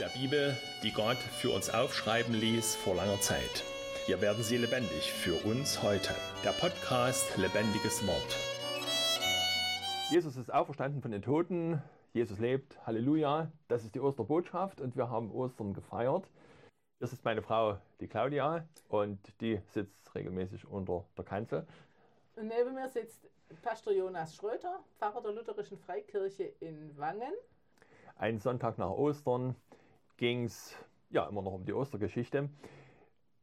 der Bibel, die Gott für uns aufschreiben ließ vor langer Zeit. Hier werden sie lebendig für uns heute. Der Podcast Lebendiges Wort. Jesus ist auferstanden von den Toten. Jesus lebt. Halleluja. Das ist die Osterbotschaft und wir haben Ostern gefeiert. Das ist meine Frau, die Claudia, und die sitzt regelmäßig unter der Kanzel. Und neben mir sitzt Pastor Jonas Schröter, Pfarrer der Lutherischen Freikirche in Wangen. Einen Sonntag nach Ostern ging es ja immer noch um die Ostergeschichte.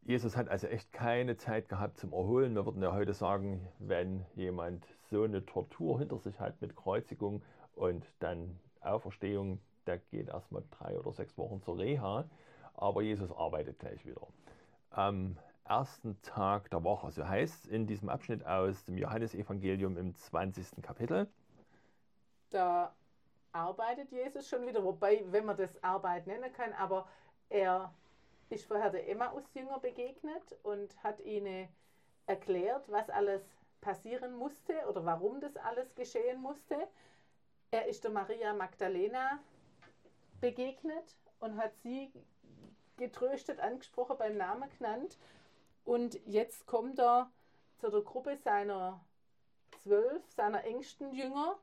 Jesus hat also echt keine Zeit gehabt zum Erholen. Wir würden ja heute sagen, wenn jemand so eine Tortur hinter sich hat mit Kreuzigung und dann Auferstehung, der geht erstmal drei oder sechs Wochen zur Reha. Aber Jesus arbeitet gleich wieder. Am ersten Tag der Woche, so heißt es in diesem Abschnitt aus dem Johannesevangelium im 20. Kapitel. Da arbeitet Jesus schon wieder, wobei, wenn man das Arbeit nennen kann, aber er ist vorher der Emmaus-Jünger begegnet und hat ihnen erklärt, was alles passieren musste oder warum das alles geschehen musste. Er ist der Maria Magdalena begegnet und hat sie getröstet, angesprochen, beim Namen genannt. Und jetzt kommt er zu der Gruppe seiner zwölf, seiner engsten Jünger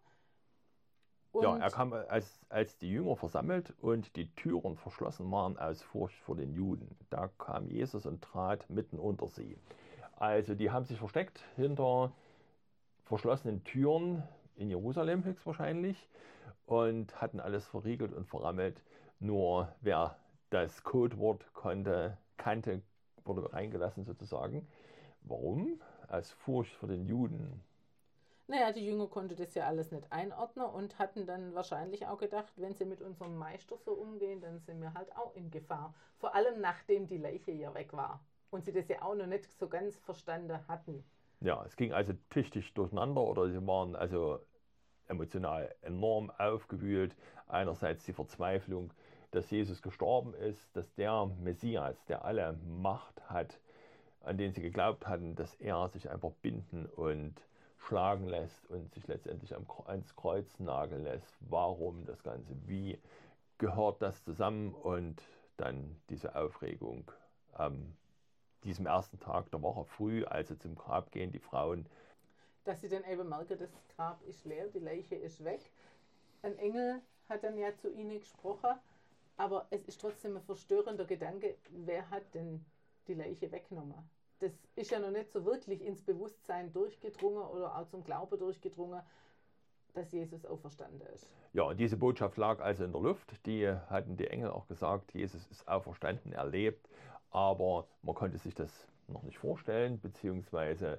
und ja, er kam als, als die Jünger versammelt und die Türen verschlossen waren aus Furcht vor den Juden. Da kam Jesus und trat mitten unter sie. Also die haben sich versteckt hinter verschlossenen Türen in Jerusalem höchstwahrscheinlich und hatten alles verriegelt und verrammelt. Nur wer das Codewort konnte, kannte, wurde reingelassen sozusagen. Warum? Aus Furcht vor den Juden. Naja, die Jünger konnten das ja alles nicht einordnen und hatten dann wahrscheinlich auch gedacht, wenn sie mit unserem Meister so umgehen, dann sind wir halt auch in Gefahr. Vor allem nachdem die Leiche ja weg war und sie das ja auch noch nicht so ganz verstanden hatten. Ja, es ging also tüchtig durcheinander oder sie waren also emotional enorm aufgewühlt. Einerseits die Verzweiflung, dass Jesus gestorben ist, dass der Messias, der alle Macht hat, an den sie geglaubt hatten, dass er sich einfach binden und schlagen lässt und sich letztendlich ans Kreuz nageln lässt. Warum das Ganze? Wie gehört das zusammen? Und dann diese Aufregung am diesem ersten Tag der Woche früh, als sie zum Grab gehen, die Frauen. Dass sie dann eben merken, das Grab ist leer, die Leiche ist weg. Ein Engel hat dann ja zu ihnen gesprochen, aber es ist trotzdem ein verstörender Gedanke, wer hat denn die Leiche weggenommen? Das ist ja noch nicht so wirklich ins Bewusstsein durchgedrungen oder auch zum Glauben durchgedrungen, dass Jesus auferstanden ist. Ja, diese Botschaft lag also in der Luft. Die hatten die Engel auch gesagt, Jesus ist auferstanden, er lebt. Aber man konnte sich das noch nicht vorstellen, beziehungsweise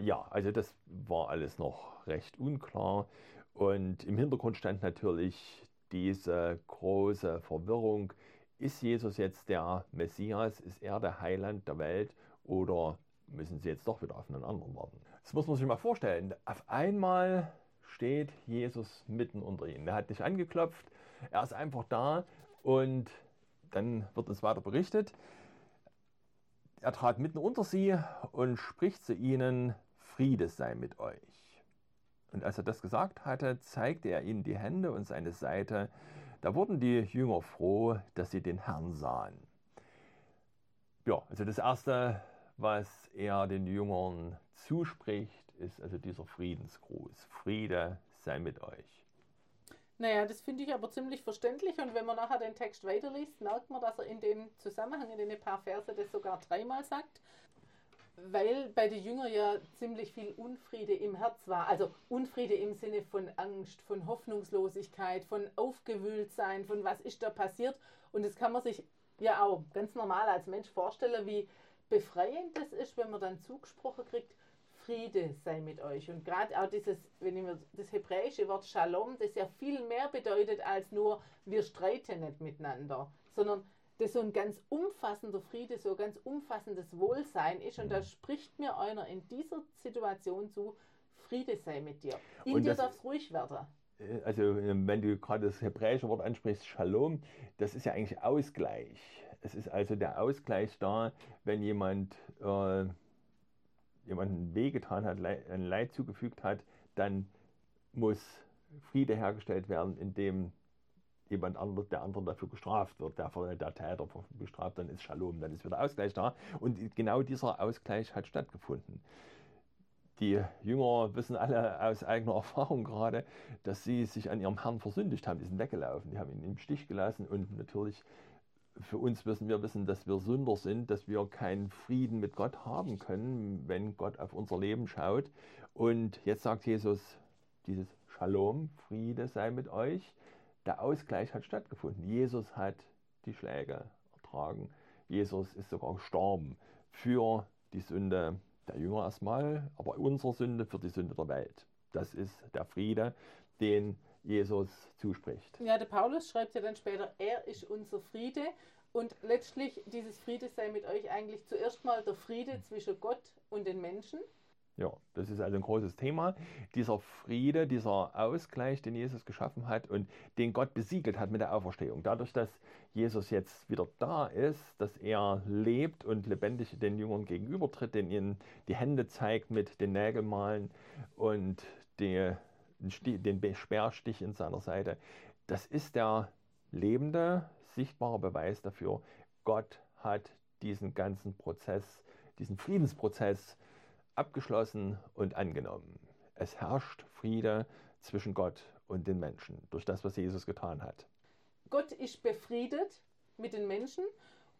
ja, also das war alles noch recht unklar. Und im Hintergrund stand natürlich diese große Verwirrung. Ist Jesus jetzt der Messias? Ist er der Heiland der Welt? Oder müssen sie jetzt doch wieder auf einen anderen warten? Das muss man sich mal vorstellen. Auf einmal steht Jesus mitten unter ihnen. Er hat nicht angeklopft, er ist einfach da und dann wird uns weiter berichtet. Er trat mitten unter sie und spricht zu ihnen, Friede sei mit euch. Und als er das gesagt hatte, zeigte er ihnen die Hände und seine Seite. Da wurden die Jünger froh, dass sie den Herrn sahen. Ja, also das erste, was er den Jüngern zuspricht, ist also dieser Friedensgruß. Friede sei mit euch. Naja, das finde ich aber ziemlich verständlich und wenn man nachher den Text weiterliest, merkt man, dass er in dem Zusammenhang, in den paar Verse das sogar dreimal sagt, weil bei den Jüngern ja ziemlich viel Unfriede im Herz war. Also Unfriede im Sinne von Angst, von Hoffnungslosigkeit, von Aufgewühltsein, von was ist da passiert und das kann man sich ja auch ganz normal als Mensch vorstellen, wie befreiend das ist, wenn man dann zugesprochen kriegt, Friede sei mit euch. Und gerade auch dieses, wenn ich mir das hebräische Wort Shalom, das ja viel mehr bedeutet als nur, wir streiten nicht miteinander, sondern das so ein ganz umfassender Friede, so ein ganz umfassendes Wohlsein ist. Und da spricht mir einer in dieser Situation zu, Friede sei mit dir. In und dir darf es ruhig werden. Äh, also wenn du gerade das hebräische Wort ansprichst, Shalom, das ist ja eigentlich Ausgleich. Es ist also der Ausgleich da, wenn jemand äh, jemanden wehgetan hat, ein Leid zugefügt hat, dann muss Friede hergestellt werden, indem jemand anderes, der andere dafür gestraft wird, der, der Täter bestraft, dann ist Shalom, dann ist wieder Ausgleich da. Und genau dieser Ausgleich hat stattgefunden. Die Jünger wissen alle aus eigener Erfahrung gerade, dass sie sich an ihrem Herrn versündigt haben. Die sind weggelaufen, die haben ihn im Stich gelassen und natürlich für uns müssen wir wissen, dass wir Sünder sind, dass wir keinen Frieden mit Gott haben können, wenn Gott auf unser Leben schaut. Und jetzt sagt Jesus, dieses Shalom, Friede sei mit euch. Der Ausgleich hat stattgefunden. Jesus hat die Schläge ertragen. Jesus ist sogar gestorben für die Sünde der Jünger erstmal, aber unsere Sünde für die Sünde der Welt. Das ist der Friede, den Jesus zuspricht. Ja, der Paulus schreibt ja dann später, er ist unser Friede. Und letztlich, dieses Friede sei mit euch eigentlich zuerst mal der Friede zwischen Gott und den Menschen. Ja, das ist also ein großes Thema. Dieser Friede, dieser Ausgleich, den Jesus geschaffen hat und den Gott besiegelt hat mit der Auferstehung. Dadurch, dass Jesus jetzt wieder da ist, dass er lebt und lebendig den Jüngern gegenübertritt, den ihnen die Hände zeigt mit den Nägelmalen und die, den Speerstich in seiner Seite. Das ist der lebende, sichtbare Beweis dafür, Gott hat diesen ganzen Prozess, diesen Friedensprozess abgeschlossen und angenommen. Es herrscht Friede zwischen Gott und den Menschen durch das, was Jesus getan hat. Gott ist befriedet mit den Menschen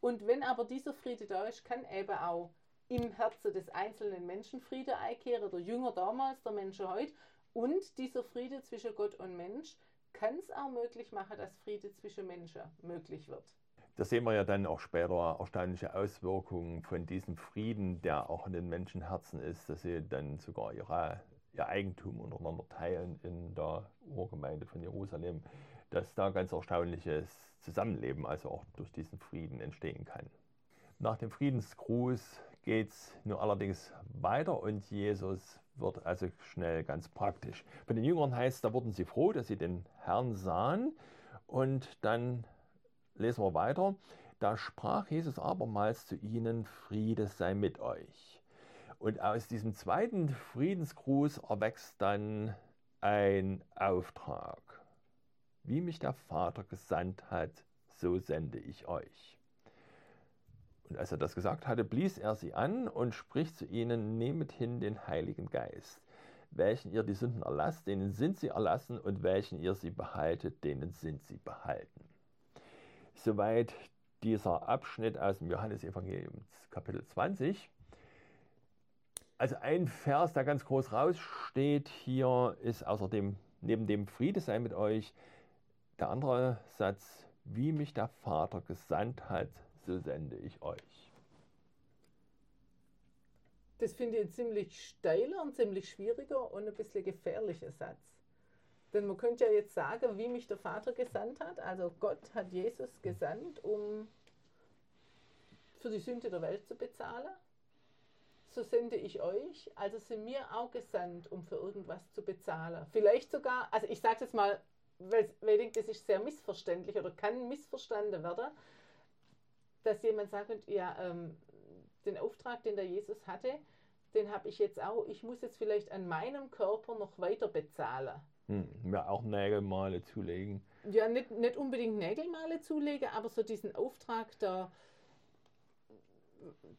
und wenn aber dieser Friede da ist, kann eben auch im Herzen des einzelnen Menschen Friede einkehren, der Jünger damals, der Menschen heute. Und dieser Friede zwischen Gott und Mensch kann es auch möglich machen, dass Friede zwischen Menschen möglich wird. Da sehen wir ja dann auch später erstaunliche Auswirkungen von diesem Frieden, der auch in den Menschenherzen ist, dass sie dann sogar ihre, ihr Eigentum untereinander teilen in der Urgemeinde von Jerusalem, dass da ganz erstaunliches Zusammenleben also auch durch diesen Frieden entstehen kann. Nach dem Friedensgruß geht es nur allerdings weiter und Jesus wird also schnell ganz praktisch. Von den Jüngern heißt, da wurden sie froh, dass sie den Herrn sahen und dann lesen wir weiter. Da sprach Jesus abermals zu ihnen, Friede sei mit euch. Und aus diesem zweiten Friedensgruß erwächst dann ein Auftrag. Wie mich der Vater gesandt hat, so sende ich euch. Und als er das gesagt hatte, blies er sie an und spricht zu ihnen, nehmet hin den Heiligen Geist. Welchen ihr die Sünden erlasst, denen sind sie erlassen, und welchen ihr sie behaltet, denen sind sie behalten. Soweit dieser Abschnitt aus dem Johannesevangelium Kapitel 20. Also ein Vers, der ganz groß raussteht hier, ist außerdem neben dem Friede sei mit euch der andere Satz, wie mich der Vater gesandt hat, so sende ich euch. Das finde ich ein ziemlich steiler und ziemlich schwieriger und ein bisschen gefährlicher Satz. Denn man könnte ja jetzt sagen, wie mich der Vater gesandt hat. Also Gott hat Jesus gesandt, um für die Sünde der Welt zu bezahlen. So sende ich euch. Also sind mir auch gesandt, um für irgendwas zu bezahlen. Vielleicht sogar, also ich sage jetzt mal, weil ich denke, das ist sehr missverständlich oder kann missverstanden werden, dass jemand sagt, ja, ähm, den Auftrag, den der Jesus hatte, den habe ich jetzt auch, ich muss jetzt vielleicht an meinem Körper noch weiter bezahlen. Hm, ja, auch Nägelmale zulegen. Ja, nicht, nicht unbedingt Nägelmale zulegen, aber so diesen Auftrag, da,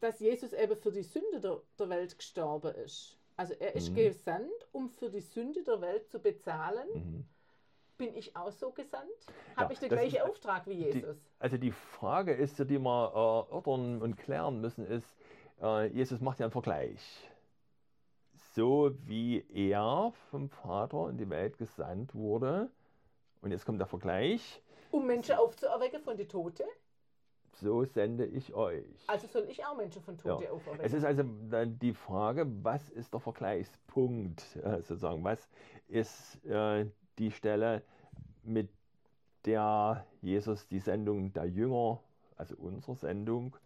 dass Jesus eben für die Sünde der, der Welt gestorben ist. Also er ist mhm. gesandt, um für die Sünde der Welt zu bezahlen. Mhm. Bin ich auch so gesandt? Habe ja, ich den gleichen ist, Auftrag wie Jesus? Die, also die Frage ist, die wir äh, erörtern und klären müssen, ist, äh, Jesus macht ja einen Vergleich so wie er vom Vater in die Welt gesandt wurde. Und jetzt kommt der Vergleich. Um Menschen aufzuerwecken von den Toten? So sende ich euch. Also soll ich auch Menschen von Toten ja. auferwecken? Es ist also dann die Frage, was ist der Vergleichspunkt äh, sozusagen? Was ist äh, die Stelle, mit der Jesus die Sendung der Jünger, also unsere Sendung,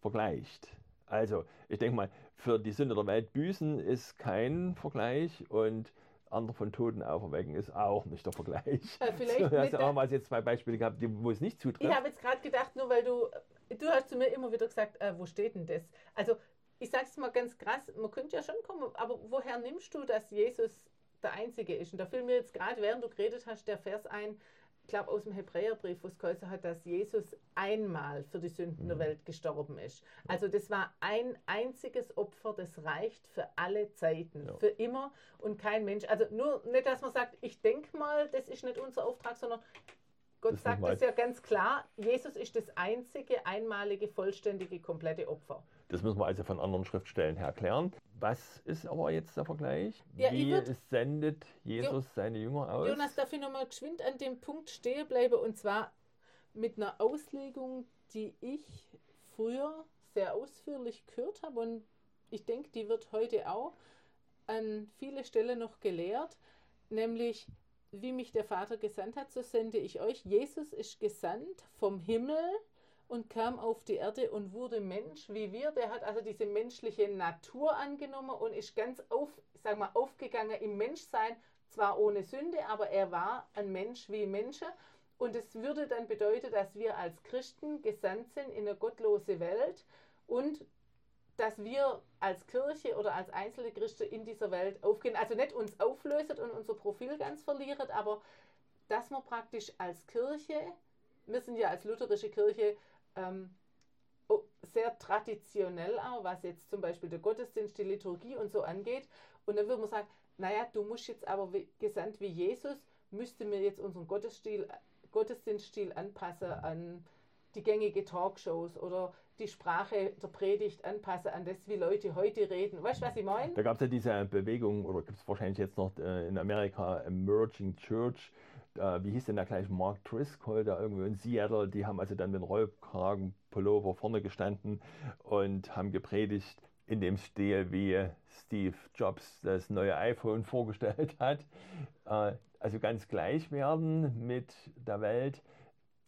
vergleicht? Also, ich denke mal, für die Sünde der Welt büßen ist kein Vergleich und andere von Toten auferwecken ist auch nicht der Vergleich. Äh, vielleicht du hast ja auch mal jetzt zwei Beispiele gehabt, wo es nicht zutrifft. Ich habe jetzt gerade gedacht, nur weil du, du hast zu mir immer wieder gesagt, äh, wo steht denn das? Also, ich sage es mal ganz krass, man könnte ja schon kommen, aber woher nimmst du, dass Jesus der Einzige ist? Und da fiel mir jetzt gerade, während du geredet hast, der Vers ein, ich glaube aus dem Hebräerbrief, wo es geheißen hat, dass Jesus einmal für die Sünden der Mhm. Welt gestorben ist. Also das war ein einziges Opfer, das reicht für alle Zeiten, Ja. für immer und kein Mensch. Also nur nicht, dass man sagt, ich denke mal, das ist nicht unser Auftrag, sondern Gott Das sagt es ja ganz klar, Jesus ist das einzige, einmalige, vollständige, komplette Opfer. Das müssen wir also von anderen Schriftstellen her klären. Was ist aber jetzt der Vergleich? Ja, Wie würd- sendet Jesus seine Jünger aus? Jonas, darf ich nochmal geschwind an dem Punkt stehen bleiben und zwar mit einer Auslegung, die ich früher sehr ausführlich gehört habe und ich denke, die wird heute auch an viele Stellen noch gelehrt, nämlich wie mich der Vater gesandt hat, so sende ich euch. Jesus ist gesandt vom Himmel und kam auf die Erde und wurde Mensch wie wir. Der hat also diese menschliche Natur angenommen und ist ganz auf, sag mal, aufgegangen im Menschsein, zwar ohne Sünde, aber er war ein Mensch wie Menschen. Und es würde dann bedeuten, dass wir als Christen gesandt sind in eine gottlose Welt und dass wir als Kirche oder als einzelne Christen in dieser Welt aufgehen. Also nicht uns auflösen und unser Profil ganz verlieren, aber dass wir praktisch als Kirche, wir sind ja als lutherische Kirche ähm, o- sehr traditionell auch, was jetzt zum Beispiel der Gottesdienst, die Liturgie und so angeht. Und dann würde man sagen, naja, du musst jetzt aber wie, gesandt wie Jesus, müsste mir jetzt unseren Gottesstil, Gottesdienststil anpassen an die gängige Talkshows oder die Sprache der Predigt anpassen an das, wie Leute heute reden. Weißt du, was ich meine? Da gab es ja diese Bewegung, oder gibt es wahrscheinlich jetzt noch äh, in Amerika Emerging Church. Äh, wie hieß denn der gleich? Mark Driscoll, da irgendwo in Seattle. Die haben also dann mit Rollkragenpullover vorne gestanden und haben gepredigt in dem Stil, wie Steve Jobs das neue iPhone vorgestellt hat. Äh, also ganz gleich werden mit der Welt.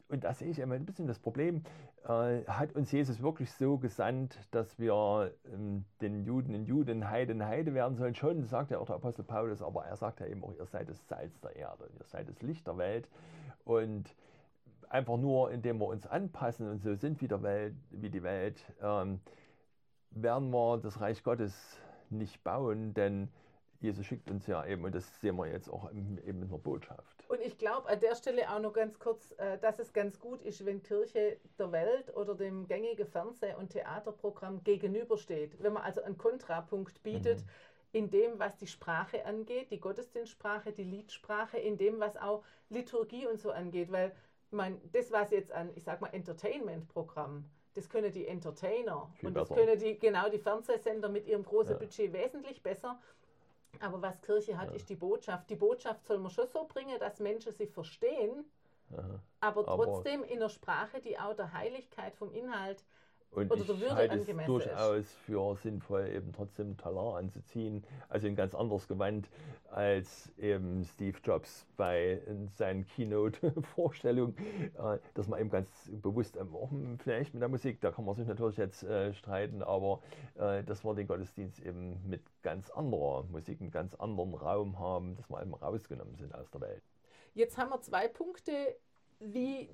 Und da sehe ich immer ein bisschen das Problem. Äh, hat uns Jesus wirklich so gesandt, dass wir ähm, den Juden in Juden, Heiden Heide werden sollen? Schon, sagt ja auch der Apostel Paulus, aber er sagt ja eben auch, ihr seid das Salz der Erde, ihr seid das Licht der Welt. Und einfach nur, indem wir uns anpassen und so sind wie, der Welt, wie die Welt, ähm, werden wir das Reich Gottes nicht bauen, denn Jesus schickt uns ja eben, und das sehen wir jetzt auch eben in der Botschaft. Und ich glaube an der Stelle auch noch ganz kurz, äh, dass es ganz gut ist, wenn Kirche der Welt oder dem gängigen Fernseh- und Theaterprogramm gegenübersteht. Wenn man also einen Kontrapunkt bietet Mhm. in dem, was die Sprache angeht, die Gottesdienstsprache, die Liedsprache, in dem, was auch Liturgie und so angeht. Weil, meine, das, was jetzt an, ich sag mal, Entertainment-Programm, das können die Entertainer Viel und das besser. können die, genau, die Fernsehsender mit ihrem großen Ja. Budget wesentlich besser. Aber was Kirche hat, Ja. ist die Botschaft. Die Botschaft soll man schon so bringen, dass Menschen sie verstehen, Aha. aber Aber- trotzdem in der Sprache, die auch der Heiligkeit vom Inhalt. Und Oder ich Würde halte es durchaus für sinnvoll, eben trotzdem Talar anzuziehen, also ein ganz anderes Gewand als eben Steve Jobs bei seinen Keynote-Vorstellungen, äh, dass man eben ganz bewusst, ähm, auch vielleicht mit der Musik, da kann man sich natürlich jetzt äh, streiten, aber äh, dass wir den Gottesdienst eben mit ganz anderer Musik, einem ganz anderen Raum haben, dass wir eben rausgenommen sind aus der Welt. Jetzt haben wir zwei Punkte, wie,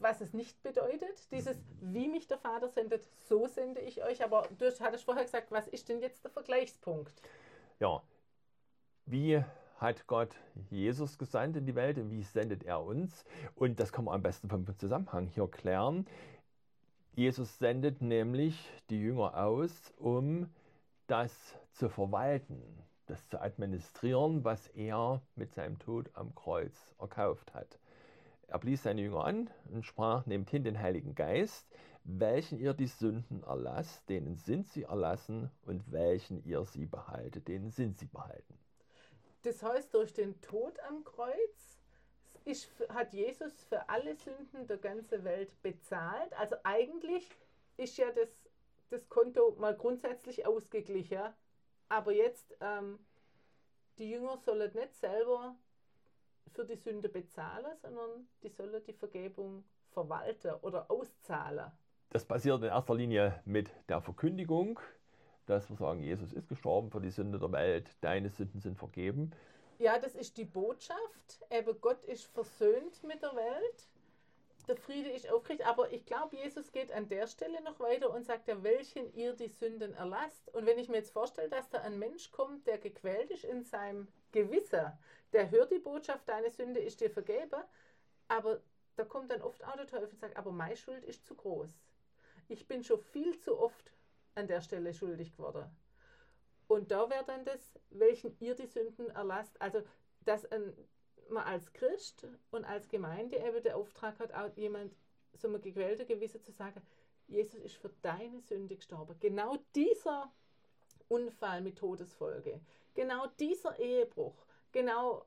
was es nicht bedeutet. Dieses, wie mich der Vater sendet, so sende ich euch. Aber du hattest vorher gesagt, was ist denn jetzt der Vergleichspunkt? Ja, wie hat Gott Jesus gesandt in die Welt und wie sendet er uns? Und das kann man am besten vom Zusammenhang hier klären. Jesus sendet nämlich die Jünger aus, um das zu verwalten, das zu administrieren, was er mit seinem Tod am Kreuz erkauft hat. Er blies seine Jünger an und sprach, nehmt hin den Heiligen Geist, welchen ihr die Sünden erlasst, denen sind sie erlassen, und welchen ihr sie behaltet, denen sind sie behalten. Das heißt, durch den Tod am Kreuz ist, hat Jesus für alle Sünden der ganzen Welt bezahlt. Also eigentlich ist ja das, das Konto mal grundsätzlich ausgeglichen. Aber jetzt, ähm, die Jünger sollen nicht selber für die Sünde bezahlen, sondern die sollen die Vergebung verwalten oder auszahlen. Das passiert in erster Linie mit der Verkündigung, dass wir sagen, Jesus ist gestorben für die Sünde der Welt, deine Sünden sind vergeben. Ja, das ist die Botschaft. Eben Gott ist versöhnt mit der Welt. Der Friede ist aufgerichtet. Aber ich glaube, Jesus geht an der Stelle noch weiter und sagt ja, welchen ihr die Sünden erlasst. Und wenn ich mir jetzt vorstelle, dass da ein Mensch kommt, der gequält ist in seinem Gewissen, der hört die Botschaft, deine Sünde ist dir vergeben, Aber da kommt dann oft auch der Teufel und sagt, aber meine Schuld ist zu groß. Ich bin schon viel zu oft an der Stelle schuldig geworden. Und da wäre dann das, welchen ihr die Sünden erlasst. Also, dass ein, man als Christ und als Gemeinde eben der Auftrag hat, auch jemand so ein gequälter Gewissen zu sagen, Jesus ist für deine Sünde gestorben. Genau dieser Unfall mit Todesfolge, genau dieser Ehebruch, genau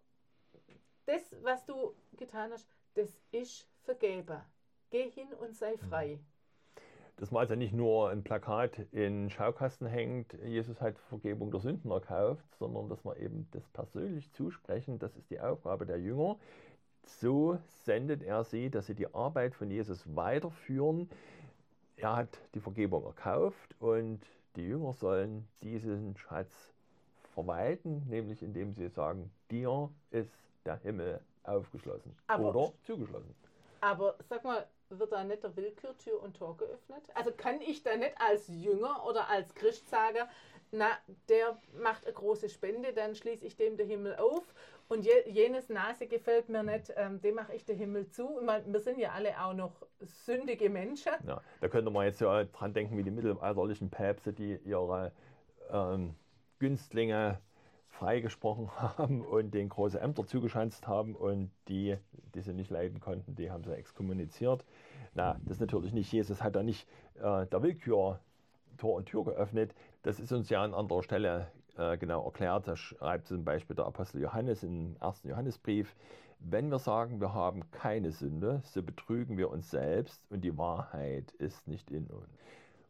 das, was du getan hast, das ist vergeben. Geh hin und sei frei. Dass man also nicht nur ein Plakat in Schaukasten hängt, Jesus hat Vergebung der Sünden erkauft, sondern dass man eben das persönlich zusprechen, das ist die Aufgabe der Jünger. So sendet er sie, dass sie die Arbeit von Jesus weiterführen. Er hat die Vergebung erkauft und die Jünger sollen diesen Schatz verwalten, nämlich indem sie sagen, dir ist der Himmel aufgeschlossen Aber- oder zugeschlossen. Aber sag mal, wird da nicht der Willkürtür und Tor geöffnet? Also kann ich da nicht als Jünger oder als Christ sagen, na, der macht eine große Spende, dann schließe ich dem den Himmel auf und je, jenes Nase gefällt mir nicht, ähm, dem mache ich den Himmel zu. Meine, wir sind ja alle auch noch sündige Menschen. Ja, da könnte man jetzt ja dran denken, wie die mittelalterlichen Päpste, die ihre ähm, Günstlinge freigesprochen haben und den große Ämter zugeschanzt haben und die, die sie nicht leiden konnten, die haben sie exkommuniziert. Na, das natürlich nicht. Jesus hat da nicht äh, der Willkür Tor und Tür geöffnet. Das ist uns ja an anderer Stelle äh, genau erklärt. Da schreibt zum Beispiel der Apostel Johannes im ersten Johannesbrief, wenn wir sagen, wir haben keine Sünde, so betrügen wir uns selbst und die Wahrheit ist nicht in uns.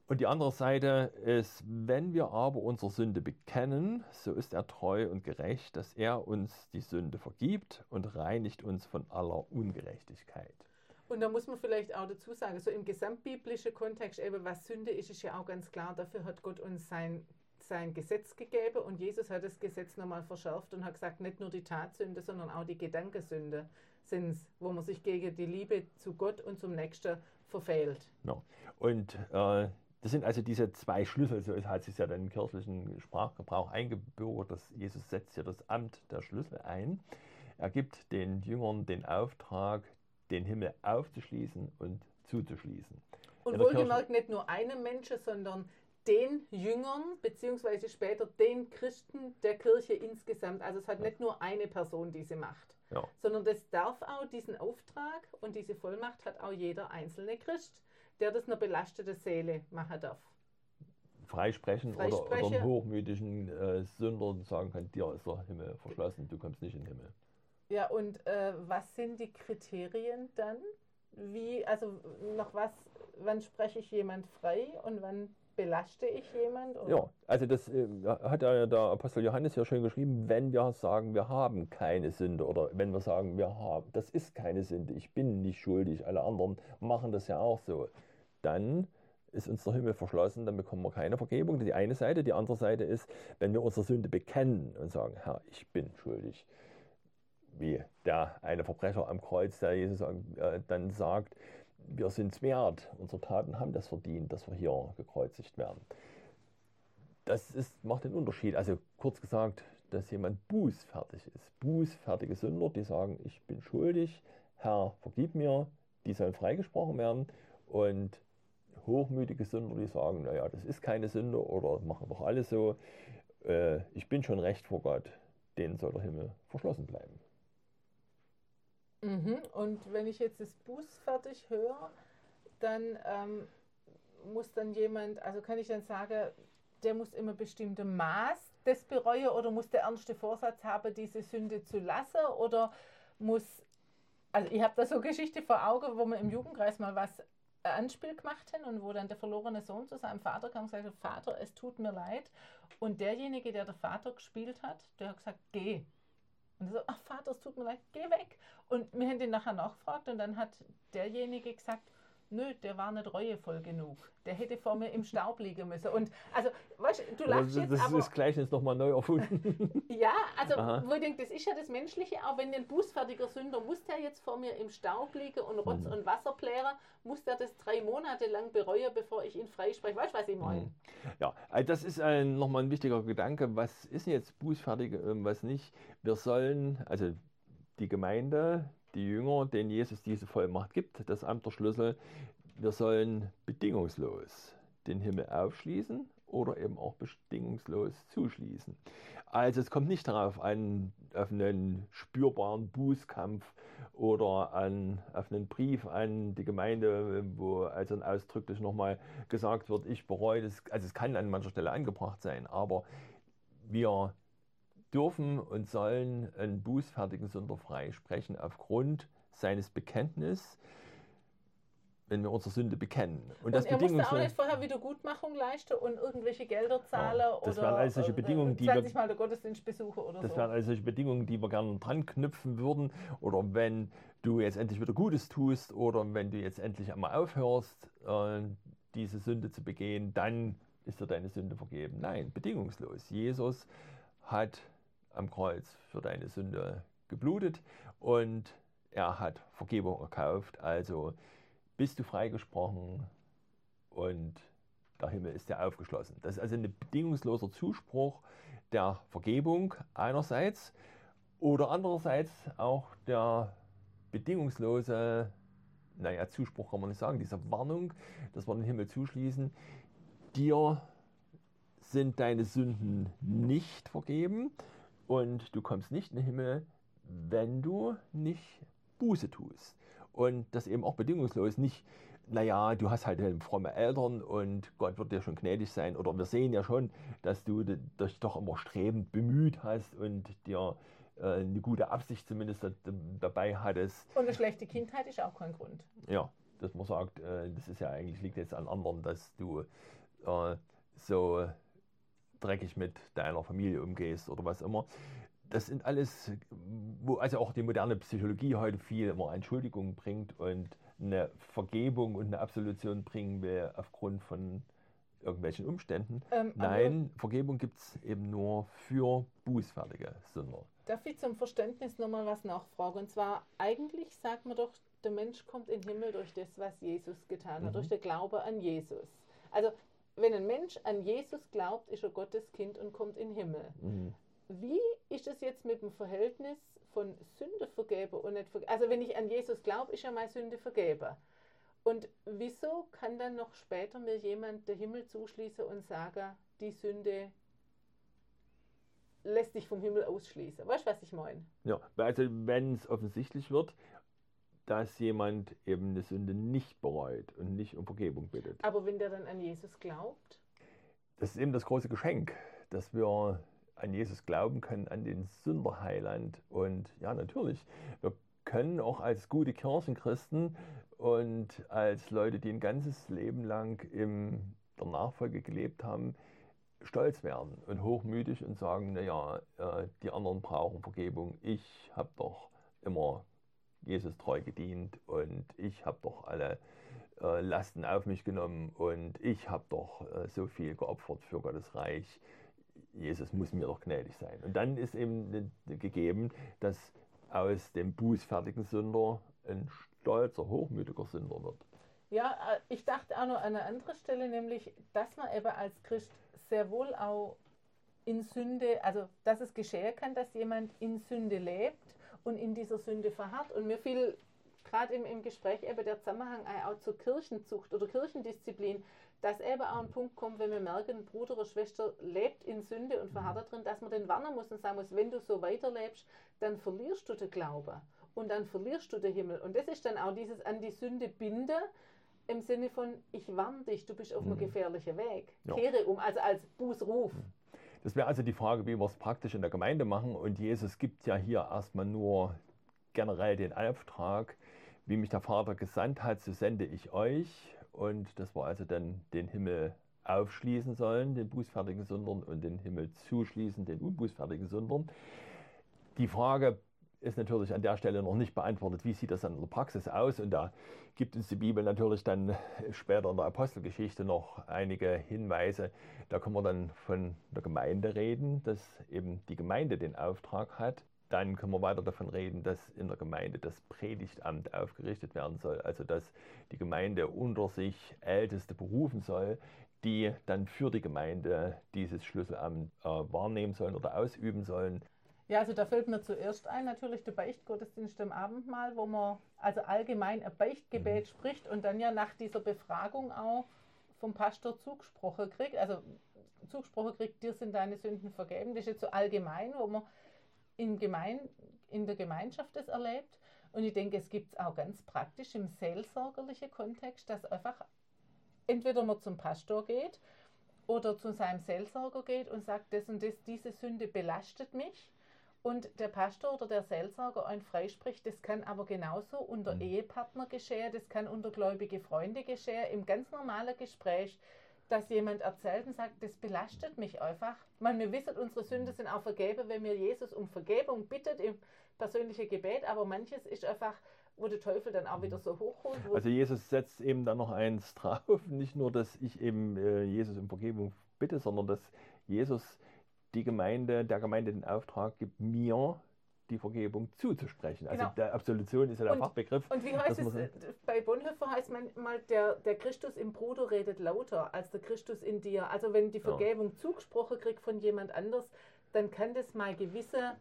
Und die andere Seite ist, wenn wir aber unsere Sünde bekennen, so ist er treu und gerecht, dass er uns die Sünde vergibt und reinigt uns von aller Ungerechtigkeit. Und da muss man vielleicht auch dazu sagen, so im gesamtbiblischen Kontext, eben was Sünde ist, ist ja auch ganz klar, dafür hat Gott uns sein, sein Gesetz gegeben und Jesus hat das Gesetz nochmal verschärft und hat gesagt, nicht nur die Tatsünde, sondern auch die Gedankensünde sind es, wo man sich gegen die Liebe zu Gott und zum Nächsten verfehlt. Ja. Und äh, das sind also diese zwei Schlüssel, so hat sich ja dann im kirchlichen Sprachgebrauch eingebürgert, dass Jesus setzt ja das Amt der Schlüssel ein. Er gibt den Jüngern den Auftrag, den Himmel aufzuschließen und zuzuschließen. Und wohlgemerkt nicht nur einem Menschen, sondern den Jüngern, beziehungsweise später den Christen der Kirche insgesamt. Also es hat Ja. nicht nur eine Person diese Macht, Ja. sondern das darf auch diesen Auftrag und diese Vollmacht hat auch jeder einzelne Christ, der das einer belasteten Seele machen darf. Freisprechen, oder, oder Freisprechen. einem hochmütigen äh, Sünder sagen kann, dir ist der Himmel verschlossen, du kommst nicht in den Himmel. Ja, und äh, was sind die Kriterien dann? Wie, also nach was, wann spreche ich jemand frei und wann belaste ich jemand? Oder? Ja, also das äh, hat ja der Apostel Johannes ja schön geschrieben, wenn wir sagen, wir haben keine Sünde oder wenn wir sagen, wir haben, das ist keine Sünde, ich bin nicht schuldig, alle anderen machen das ja auch so, dann ist uns der Himmel verschlossen, dann bekommen wir keine Vergebung. Die eine Seite, die andere Seite ist, wenn wir unsere Sünde bekennen und sagen, Herr, ich bin schuldig, wie der eine Verbrecher am Kreuz, der Jesus äh, dann sagt, wir sind es wert, unsere Taten haben das verdient, dass wir hier gekreuzigt werden. Das ist, macht den Unterschied. Also kurz gesagt, dass jemand bußfertig ist. Bußfertige Sünder, die sagen, ich bin schuldig, Herr, vergib mir, die sollen freigesprochen werden. Und hochmütige Sünder, die sagen, naja, das ist keine Sünde oder machen doch alles so, äh, ich bin schon recht vor Gott, denen soll der Himmel verschlossen bleiben. Mhm. Und wenn ich jetzt das bußfertig höre, dann ähm, muss dann jemand, also kann ich dann sagen, der muss immer bestimmte Maß das bereuen oder muss der ernste Vorsatz haben, diese Sünde zu lassen oder muss, also ich habe da so Geschichte vor Augen, wo wir im Jugendkreis mal was Anspiel gemacht haben und wo dann der verlorene Sohn zu seinem Vater kam und gesagt hat, Vater, es tut mir leid. Und derjenige, der der Vater gespielt hat, der hat gesagt, geh. Und er so, ach Vater, es tut mir leid, geh weg. Und wir haben den nachher nachgefragt und dann hat derjenige gesagt, nö, der war nicht reuevoll genug. Der hätte vor mir im Staub liegen müssen. Und also, weißt du, du lachst das, jetzt, das aber ist Gleichnis nochmal neu erfunden. ja, also Aha. wo ich denke, das ist ja das Menschliche, auch wenn ein bußfertiger Sünder, muss der jetzt vor mir im Staub liegen und Rotz Mhm. und Wasser plären, muss der das drei Monate lang bereuen, bevor ich ihn freispreche. Weißt du, was ich meine? Mhm. Ja, also das ist ein, nochmal ein wichtiger Gedanke. Was ist jetzt bußfertig, ähm, was nicht? Wir sollen, also die Gemeinde, die Jünger, denen Jesus diese Vollmacht gibt, das Amt der Schlüssel, wir sollen bedingungslos den Himmel aufschließen oder eben auch bedingungslos zuschließen. Also es kommt nicht darauf an, auf einen spürbaren Bußkampf oder an, auf einen Brief an die Gemeinde, wo also ausdrücklich nochmal gesagt wird, ich bereue das. Also es kann an mancher Stelle angebracht sein, aber wir dürfen und sollen einen bußfertigen Sünder freisprechen aufgrund seines Bekenntnisses wenn wir unsere Sünde bekennen. Und, und das er musste auch nicht vorher Wiedergutmachung leisten und irgendwelche Gelder zahlen ja, das oder wären alles solche Bedingungen, die 20 Mal der Gottesdienstbesuche oder das so. wären alles solche Bedingungen, die wir gerne dran knüpfen würden. Oder wenn du jetzt endlich wieder Gutes tust oder wenn du jetzt endlich einmal aufhörst, äh, diese Sünde zu begehen, dann ist dir deine Sünde vergeben. Nein, bedingungslos. Jesus hat am Kreuz für deine Sünde geblutet und er hat Vergebung erkauft. Also bist du freigesprochen und der Himmel ist dir aufgeschlossen. Das ist also ein bedingungsloser Zuspruch der Vergebung einerseits oder andererseits auch der bedingungslose, naja, Zuspruch kann man nicht sagen, diese Warnung, dass wir den Himmel zuschließen. Dir sind deine Sünden nicht vergeben und du kommst nicht in den Himmel, wenn du nicht Buße tust und das eben auch bedingungslos nicht, naja, du hast halt fromme Eltern und Gott wird dir schon gnädig sein. Oder wir sehen ja schon, dass du dich doch immer strebend bemüht hast und dir äh, eine gute Absicht zumindest dabei hattest. Und eine schlechte Kindheit ist auch kein Grund. Ja, dass man sagt, äh, das ist ja eigentlich, liegt jetzt an anderen, dass du äh, so dreckig mit deiner Familie umgehst oder was immer das sind alles, wo also auch die moderne Psychologie heute viel immer Entschuldigungen bringt und eine Vergebung und eine Absolution bringen will aufgrund von irgendwelchen Umständen. Ähm, Nein, Vergebung gibt es eben nur für bußfertige Sünder. Darf ich zum Verständnis nochmal was nachfragen? Und zwar, eigentlich sagt man doch, der Mensch kommt in den Himmel durch das, was Jesus getan hat, mhm. durch den Glaube an Jesus. Also, wenn ein Mensch an Jesus glaubt, ist er Gottes Kind und kommt in den Himmel. Mhm. Wie ist es jetzt mit dem Verhältnis von Sünde vergeben und nicht vergeben? Also wenn ich an Jesus glaube, ist ja meine Sünde vergeben. Und wieso kann dann noch später mir jemand den Himmel zuschließen und sagen, die Sünde lässt dich vom Himmel ausschließen? Weißt du, was ich meine? Ja, also wenn es offensichtlich wird, dass jemand eben eine Sünde nicht bereut und nicht um Vergebung bittet. Aber wenn der dann an Jesus glaubt? Das ist eben das große Geschenk, dass wir an Jesus glauben können, an den Sünderheiland. Und ja, natürlich, wir können auch als gute Kirchenchristen und als Leute, die ein ganzes Leben lang in der Nachfolge gelebt haben, stolz werden und hochmütig und sagen, naja, äh, die anderen brauchen Vergebung. Ich habe doch immer Jesus treu gedient und ich habe doch alle äh, Lasten auf mich genommen und ich habe doch äh, so viel geopfert für Gottes Reich. Jesus muss mir doch gnädig sein. Und dann ist eben gegeben, dass aus dem bußfertigen Sünder ein stolzer, hochmütiger Sünder wird. Ja, äh, ich dachte auch noch an eine andere Stelle, nämlich, dass man eben als Christ sehr wohl auch in Sünde, also dass es geschehen kann, dass jemand in Sünde lebt und in dieser Sünde verharrt. Und mir fiel gerade im, im Gespräch eben der Zusammenhang auch zur Kirchenzucht oder Kirchendisziplin dass eben auch ein Punkt kommt, wenn wir merken, Bruder oder Schwester lebt in Sünde und verharrt drin, dass man den warnen muss und sagen muss, wenn du so weiterlebst, dann verlierst du den Glauben und dann verlierst du den Himmel. Und das ist dann auch dieses an die Sünde binden, im Sinne von, ich warne dich, du bist auf einem mhm. gefährlichen Weg. Ja. Kehre um, also als Bußruf. Das wäre also die Frage, wie wir es praktisch in der Gemeinde machen. Und Jesus gibt ja hier erstmal nur generell den Auftrag, wie mich der Vater gesandt hat, so sende ich euch. Und das war also dann den Himmel aufschließen sollen, den bußfertigen Sündern, und den Himmel zuschließen, den unbußfertigen Sündern. Die Frage ist natürlich an der Stelle noch nicht beantwortet, wie sieht das in der Praxis aus? Und da gibt uns die Bibel natürlich dann später in der Apostelgeschichte noch einige Hinweise. Da können wir dann von der Gemeinde reden, dass eben die Gemeinde den Auftrag hat, dann können wir weiter davon reden, dass in der Gemeinde das Predigtamt aufgerichtet werden soll, also dass die Gemeinde unter sich Älteste berufen soll, die dann für die Gemeinde dieses Schlüsselamt äh, wahrnehmen sollen oder ausüben sollen. Ja, also da fällt mir zuerst ein, natürlich der Beichtgottesdienst am Abendmahl, wo man also allgemein ein Beichtgebet mhm. spricht und dann ja nach dieser Befragung auch vom Pastor zugesprochen kriegt. Also zugesprochen kriegt, dir sind deine Sünden vergeben. Das ist jetzt so allgemein, wo man in, Gemein in der Gemeinschaft das erlebt. Und ich denke, es gibt es auch ganz praktisch im seelsorgerlichen Kontext, dass einfach entweder man zum Pastor geht oder zu seinem Seelsorger geht und sagt, das und das, diese Sünde belastet mich und der Pastor oder der Seelsorger einen freispricht, das kann aber genauso unter mhm. Ehepartner geschehen, das kann unter gläubige Freunde geschehen, im ganz normalen Gespräch, dass jemand erzählt und sagt, das belastet mich einfach. Man, wir wissen, unsere Sünden sind auch vergeben, wenn mir Jesus um Vergebung bittet im persönlichen Gebet, aber manches ist einfach, wo der Teufel dann auch wieder so hochholt. Also Jesus setzt eben dann noch eins drauf, nicht nur, dass ich eben äh, Jesus um Vergebung bitte, sondern dass Jesus die Gemeinde, der Gemeinde den Auftrag gibt, mir die Vergebung zuzusprechen. Also genau. der Absolution ist ja der und, Fachbegriff. Und wie heißt es, äh, bei Bonhoeffer heißt manchmal, der, der Christus im Bruder redet lauter als der Christus in dir. Also wenn die Vergebung ja. zugesprochen kriegt von jemand anders, dann kann das mal gewisse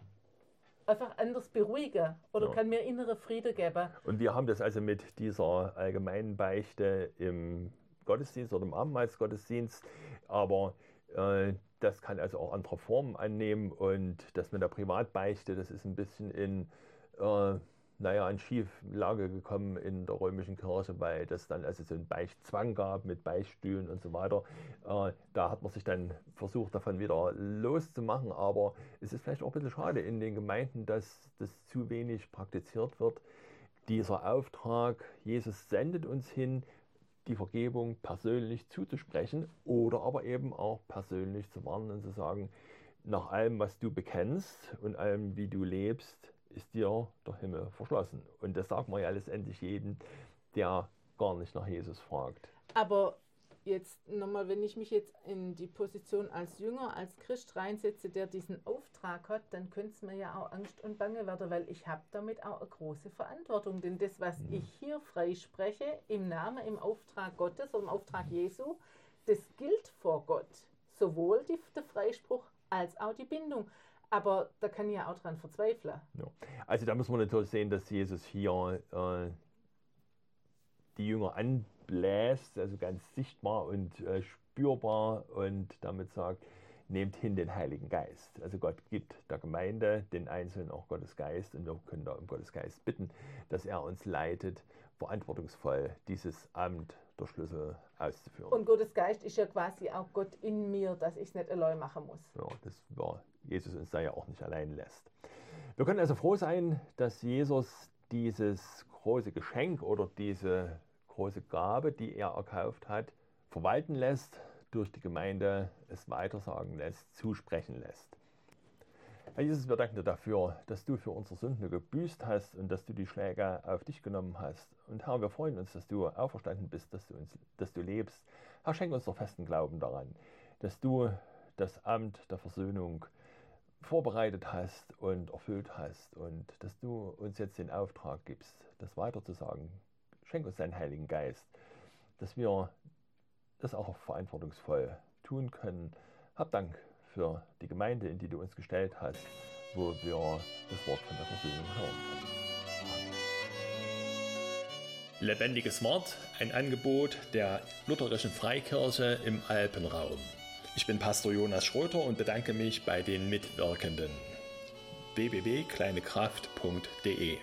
einfach anders beruhigen oder ja. kann mir innere Friede geben. Und wir haben das also mit dieser allgemeinen Beichte im Gottesdienst oder im Abendmahlsgottesdienst, aber äh, das kann also auch andere Formen annehmen und das mit der Privatbeichte, das ist ein bisschen in, äh, naja, in Schieflage gekommen in der römischen Kirche, weil das dann also so einen Beichtzwang gab mit Beichtstühlen und so weiter. Äh, da hat man sich dann versucht, davon wieder loszumachen, aber es ist vielleicht auch ein bisschen schade in den Gemeinden, dass das zu wenig praktiziert wird. Dieser Auftrag, Jesus sendet uns hin, die Vergebung persönlich zuzusprechen oder aber eben auch persönlich zu warnen und zu sagen, nach allem, was du bekennst und allem, wie du lebst, ist dir der Himmel verschlossen. Und das sagt man ja letztendlich jedem, der gar nicht nach Jesus fragt. Aber jetzt nochmal, wenn ich mich jetzt in die Position als Jünger, als Christ reinsetze, der diesen Auftrag hat, dann könnte es mir ja auch Angst und Bange werden, weil ich habe damit auch eine große Verantwortung. Denn das, was mhm. ich hier freispreche, im Namen, im Auftrag Gottes im Auftrag Jesu, das gilt vor Gott. Sowohl die, der Freispruch als auch die Bindung. Aber da kann ich ja auch dran verzweifeln. Ja. Also da muss man natürlich sehen, dass Jesus hier äh, die Jünger an bläst, also ganz sichtbar und äh, spürbar und damit sagt, nehmt hin den Heiligen Geist. Also Gott gibt der Gemeinde, den Einzelnen auch Gottes Geist und wir können da um Gottes Geist bitten, dass er uns leitet, verantwortungsvoll dieses Amt der Schlüssel auszuführen. Und Gottes Geist ist ja quasi auch Gott in mir, dass ich es nicht allein machen muss. Ja, das war Jesus uns da ja auch nicht allein lässt. Wir können also froh sein, dass Jesus dieses große Geschenk oder diese große Gabe, die er erkauft hat, verwalten lässt, durch die Gemeinde es weitersagen lässt, zusprechen lässt. Herr Jesus, wir danken dir dafür, dass du für unsere Sünden gebüßt hast und dass du die Schläge auf dich genommen hast. Und Herr, wir freuen uns, dass du auferstanden bist, dass du, uns, dass du lebst. Herr, schenk uns doch festen Glauben daran, dass du das Amt der Versöhnung vorbereitet hast und erfüllt hast und dass du uns jetzt den Auftrag gibst, das weiterzusagen, Schenk uns deinen Heiligen Geist, dass wir das auch verantwortungsvoll tun können. Hab Dank für die Gemeinde, in die du uns gestellt hast, wo wir das Wort von der Versöhnung hören können. Lebendiges Wort, ein Angebot der Lutherischen Freikirche im Alpenraum. Ich bin Pastor Jonas Schröter und bedanke mich bei den Mitwirkenden. www.kleinekraft.de